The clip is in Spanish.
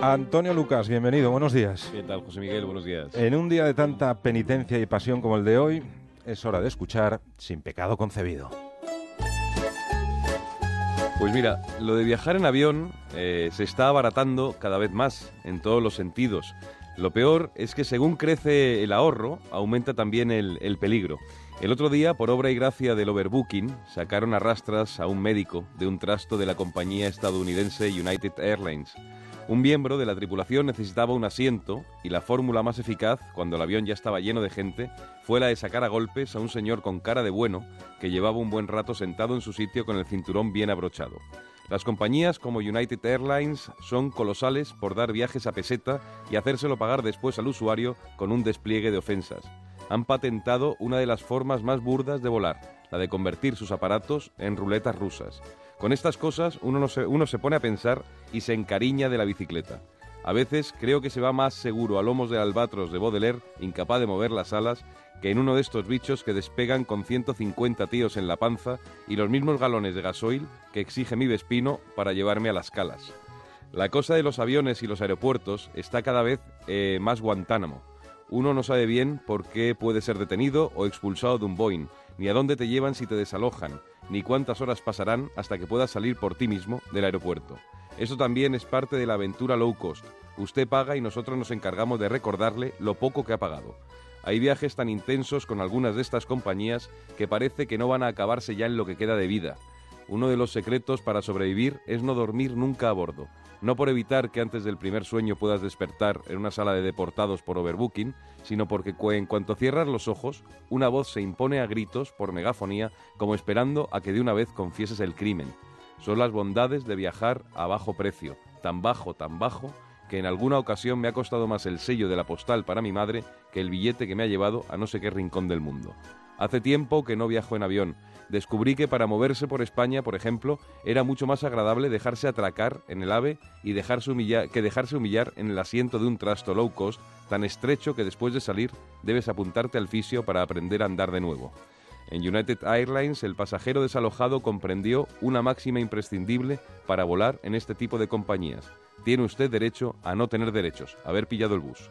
Antonio Lucas, bienvenido, buenos días. ¿Qué tal, José Miguel? Buenos días. En un día de tanta penitencia y pasión como el de hoy, es hora de escuchar Sin pecado concebido. Pues mira, lo de viajar en avión eh, se está abaratando cada vez más en todos los sentidos. Lo peor es que según crece el ahorro, aumenta también el, el peligro. El otro día, por obra y gracia del overbooking, sacaron a rastras a un médico de un trasto de la compañía estadounidense United Airlines. Un miembro de la tripulación necesitaba un asiento y la fórmula más eficaz, cuando el avión ya estaba lleno de gente, fue la de sacar a golpes a un señor con cara de bueno que llevaba un buen rato sentado en su sitio con el cinturón bien abrochado. Las compañías como United Airlines son colosales por dar viajes a peseta y hacérselo pagar después al usuario con un despliegue de ofensas. Han patentado una de las formas más burdas de volar, la de convertir sus aparatos en ruletas rusas. Con estas cosas uno, se, uno se pone a pensar y se encariña de la bicicleta. A veces creo que se va más seguro a lomos de albatros de Baudelaire, incapaz de mover las alas, que en uno de estos bichos que despegan con 150 tíos en la panza y los mismos galones de gasoil que exige mi Vespino para llevarme a las calas. La cosa de los aviones y los aeropuertos está cada vez eh, más Guantánamo. Uno no sabe bien por qué puede ser detenido o expulsado de un Boeing, ni a dónde te llevan si te desalojan, ni cuántas horas pasarán hasta que puedas salir por ti mismo del aeropuerto. Eso también es parte de la aventura low cost. Usted paga y nosotros nos encargamos de recordarle lo poco que ha pagado. Hay viajes tan intensos con algunas de estas compañías que parece que no van a acabarse ya en lo que queda de vida. Uno de los secretos para sobrevivir es no dormir nunca a bordo. No por evitar que antes del primer sueño puedas despertar en una sala de deportados por overbooking, sino porque en cuanto cierras los ojos, una voz se impone a gritos por megafonía como esperando a que de una vez confieses el crimen. Son las bondades de viajar a bajo precio, tan bajo, tan bajo, que en alguna ocasión me ha costado más el sello de la postal para mi madre que el billete que me ha llevado a no sé qué rincón del mundo. Hace tiempo que no viajo en avión, descubrí que para moverse por España, por ejemplo, era mucho más agradable dejarse atracar en el AVE y dejarse humillar, que dejarse humillar en el asiento de un trasto low cost tan estrecho que después de salir debes apuntarte al fisio para aprender a andar de nuevo. En United Airlines, el pasajero desalojado comprendió una máxima imprescindible para volar en este tipo de compañías. Tiene usted derecho a no tener derechos, haber pillado el bus.